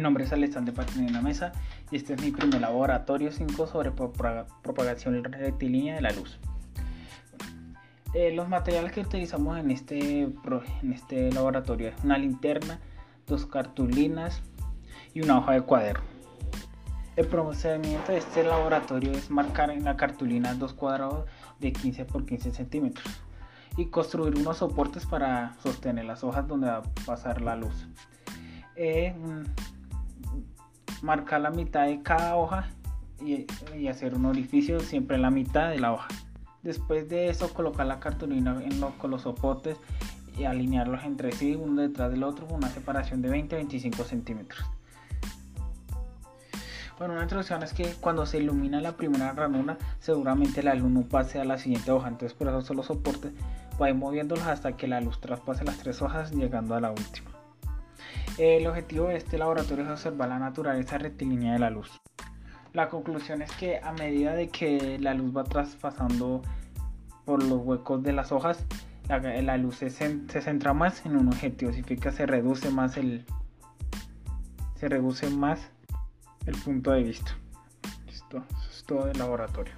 Mi nombre es Alexander la Mesa y este es mi primer laboratorio 5 sobre propagación rectilínea de la luz. Eh, los materiales que utilizamos en este, en este laboratorio es una linterna, dos cartulinas y una hoja de cuaderno. El procedimiento de este laboratorio es marcar en la cartulina dos cuadrados de 15 por 15 centímetros y construir unos soportes para sostener las hojas donde va a pasar la luz. Eh, marcar la mitad de cada hoja y, hacer un orificio siempre en la mitad de la hoja. Después de eso colocar la cartulina en con los soportes y alinearlos entre sí uno detrás del otro con una separación de 20-25 centímetros. Bueno, una introducción es que cuando se ilumina la primera ranura, seguramente la luz no pase a la siguiente hoja. Entonces, por eso son los soportes, va moviéndolos hasta que la luz traspase las tres hojas, llegando a la última. El objetivo de este laboratorio es observar la naturaleza rectilínea de la luz. La conclusión es que a medida de que la luz va traspasando por los huecos de las hojas, la, luz se, centra más en un objetivo, significa se reduce más el se reduce más el punto de vista. Esto es todo el laboratorio.